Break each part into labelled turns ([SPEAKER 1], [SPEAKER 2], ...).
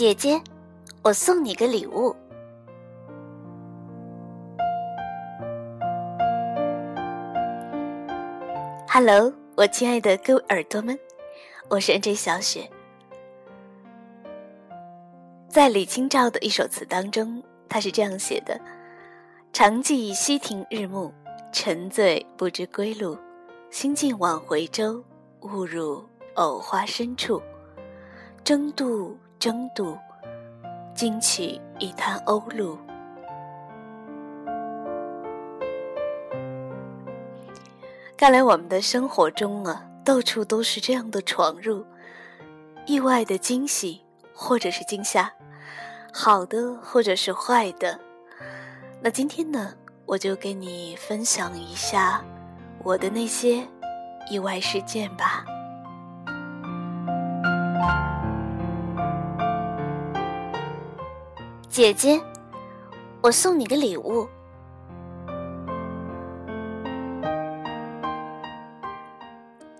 [SPEAKER 1] 姐姐，我送你个礼物。Hello，我亲爱的各位耳朵们，我是 N J 小雪。在李清照的一首词当中，他是这样写的：“常记溪亭日暮，沉醉不知归路。兴尽晚回舟，误入藕花深处。争渡，争渡，惊起一滩鸥鹭。”看来我们的生活中啊，到处都是这样的闯入，意外的惊喜或者是惊吓，好的或者是坏的。那今天呢，我就跟你分享一下我的那些意外事件吧。姐姐，我送你个礼物。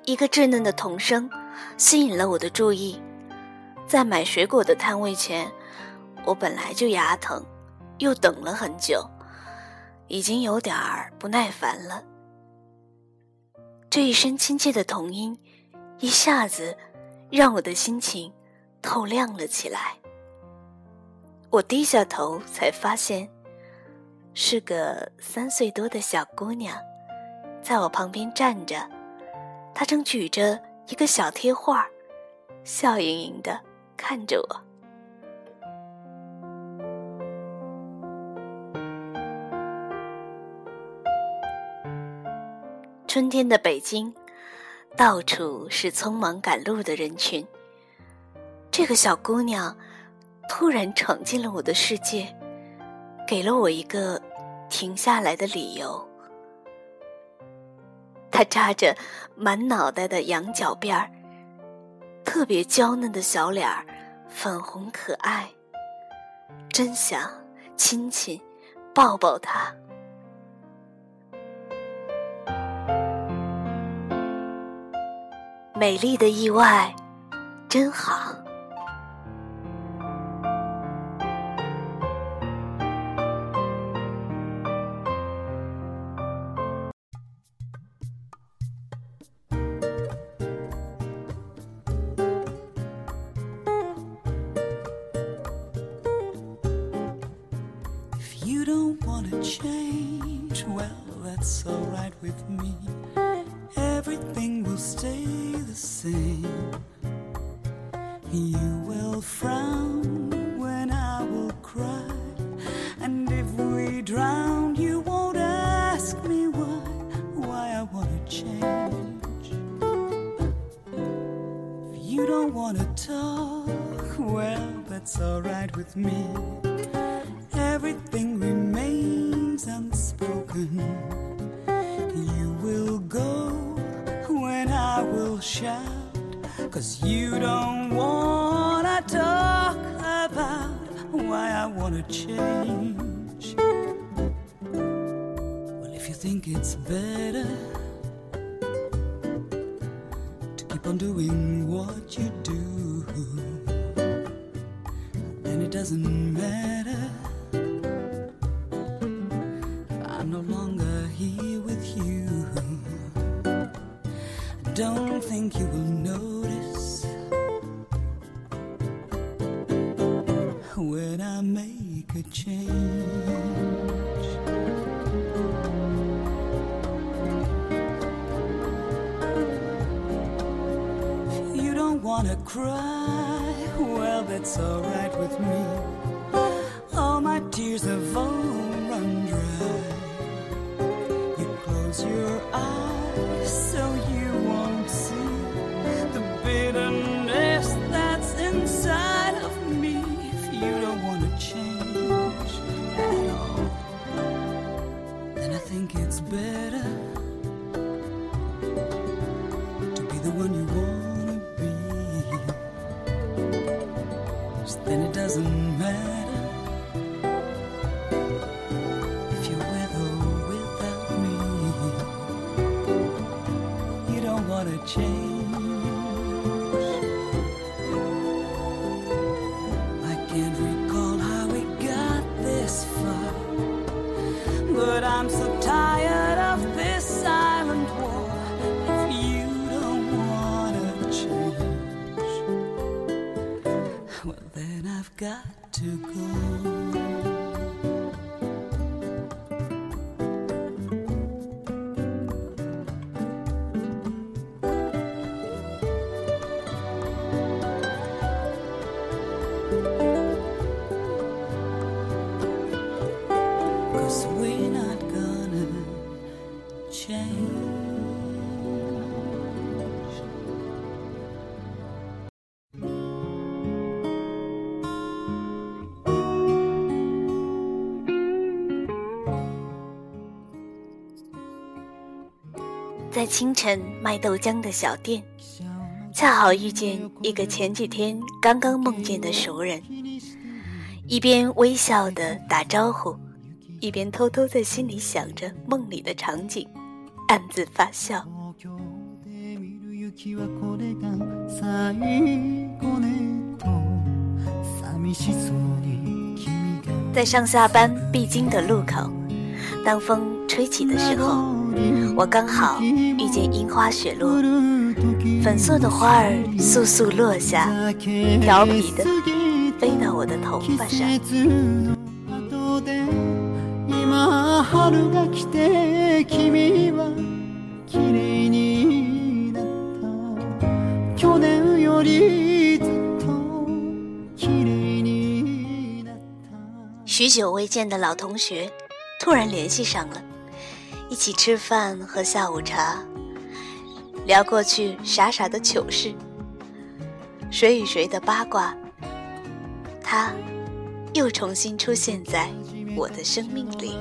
[SPEAKER 1] 一个稚嫩的童声吸引了我的注意，在买水果的摊位前，我本来就牙疼，又等了很久，已经有点儿不耐烦了。这一声亲切的童音，一下子让我的心情透亮了起来。我低下头，才发现是个三岁多的小姑娘，在我旁边站着。她正举着一个小贴画，笑盈盈的看着我。春天的北京，到处是匆忙赶路的人群。这个小姑娘突然闯进了我的世界，给了我一个停下来的理由。他扎着满脑袋的羊角辫儿，特别娇嫩的小脸儿，粉红可爱，真想亲亲抱抱他。美丽的意外，真好。
[SPEAKER 2] With me, everything will stay the same. You will frown when I will cry, and if we drown, you won't ask me why, why I wanna change. If you don't wanna talk, well, that's alright with me. Cause you don't wanna talk about why I wanna change. Well, if you think it's better to keep on doing what you do, then it doesn't matter. I make a change. If you don't wanna cry, well, that's alright with me. All my tears have all run dry. You close your eyes
[SPEAKER 1] 在清晨卖豆浆的小店，恰好遇见一个前几天刚刚梦见的熟人，一边微笑的打招呼，一边偷偷在心里想着梦里的场景，暗自发笑。
[SPEAKER 2] 東京で見る雪はこれが最後ねと寂しそうに君が
[SPEAKER 1] 在上下班必经的路口， 当风吹起的时候，我刚好遇见樱花雪落，粉色的花儿簌簌落下，调皮的飞到我的头发上。
[SPEAKER 2] 季節の後で今春が来て君は綺麗になった去年よりずっと綺麗になった
[SPEAKER 1] 许久未见的老同学， 突然联系上了，一起吃饭喝下午茶，聊过去傻傻的糗事，谁与谁的八卦，他又重新出现在我的生命里。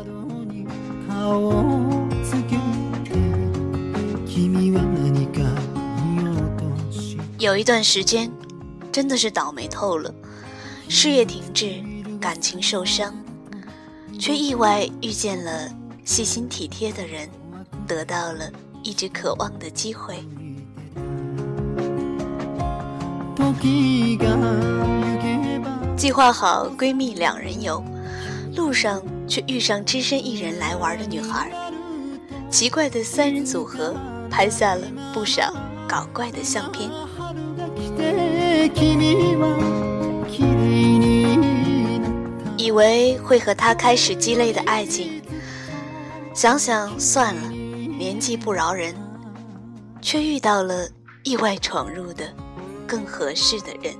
[SPEAKER 2] 顔をつけて君は何か言おうとし
[SPEAKER 1] 有一段时间，真的是倒霉透了，事业停滞，感情受伤， 却意外遇见了细心体贴的人，得到了一直渴望的机会。
[SPEAKER 2] 時が行けば
[SPEAKER 1] 计划好闺蜜两人游，路上却遇上只身一人来玩的女孩，奇怪的三人组合拍下了不少搞怪的相片。 以为会和他开始鸡肋的爱情，想想算了，年纪不饶人，却遇到了意外闯入的更合适的人。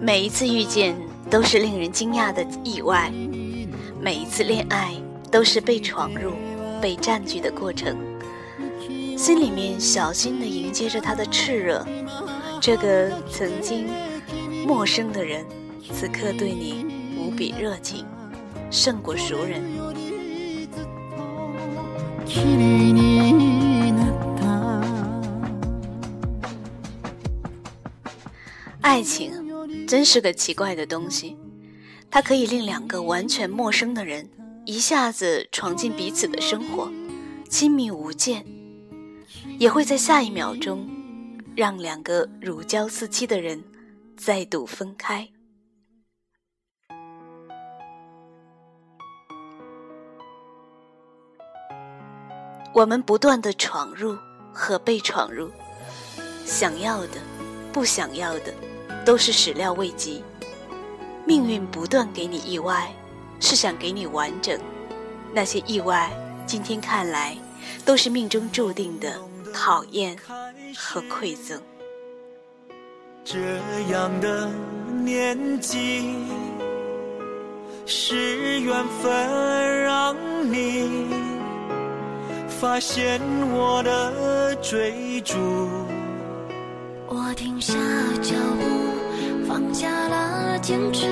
[SPEAKER 1] 每一次遇见都是令人惊讶的意外，每一次恋爱都是被闯入、被占据的过程。心里面小心地迎接着他的炽热，这个曾经陌生的人，此刻对你无比热情，胜过熟人。
[SPEAKER 2] 綺麗になった
[SPEAKER 1] 爱情真是个奇怪的东西，它可以令两个完全陌生的人 一下子闯进彼此的生活，亲密无间，也会在下一秒钟让两个如胶似漆的人再度分开。我们不断的闯入和被闯入，想要的，不想要的。都是始料未及。命运不断给你意外，是想给你完整。那些意外，今天看来，都是命中注定的考验和馈赠。
[SPEAKER 3] 这样的年纪，是缘分让你发现我的追逐。
[SPEAKER 4] 我停下脚步，放下了坚持，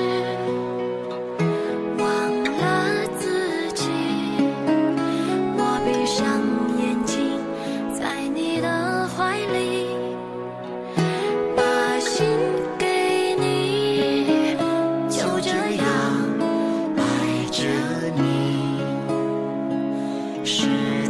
[SPEAKER 4] 世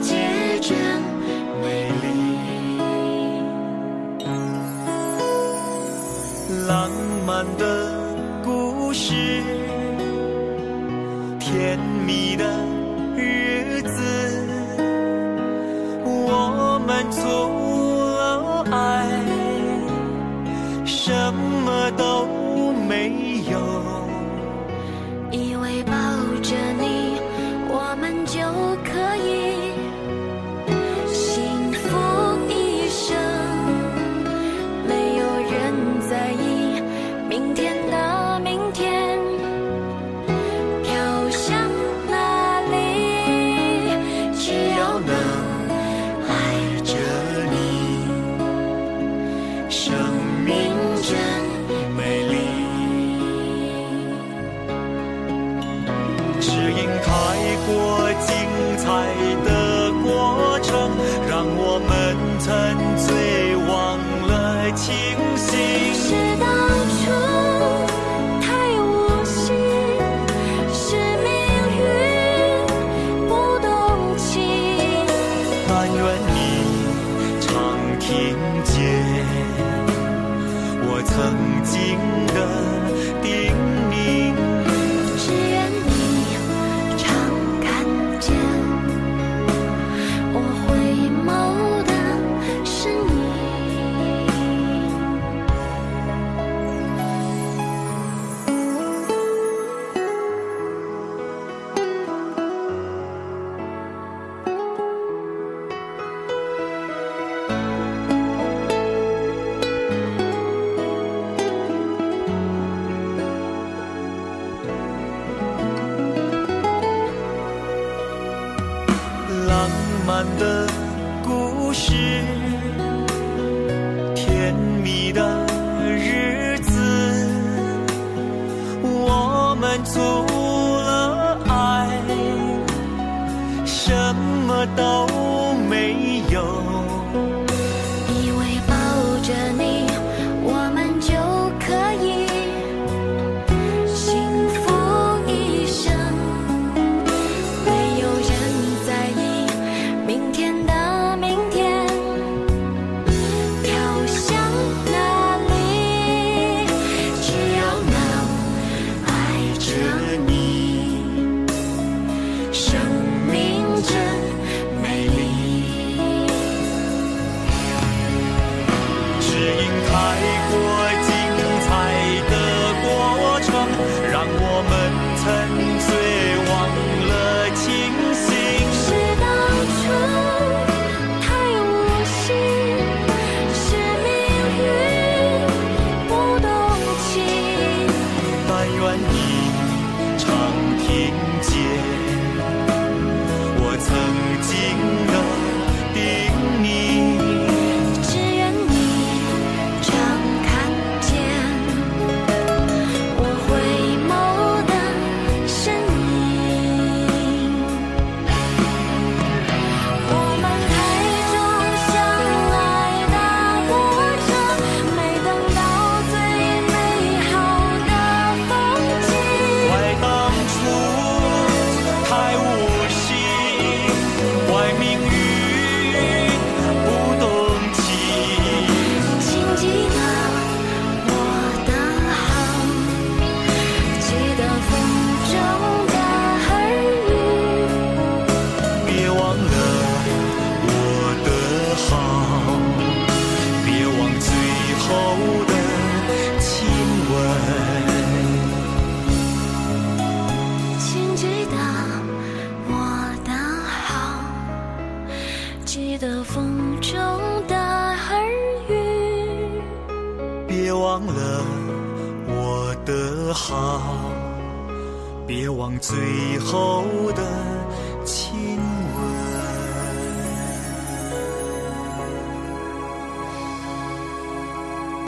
[SPEAKER 4] 只
[SPEAKER 3] 因他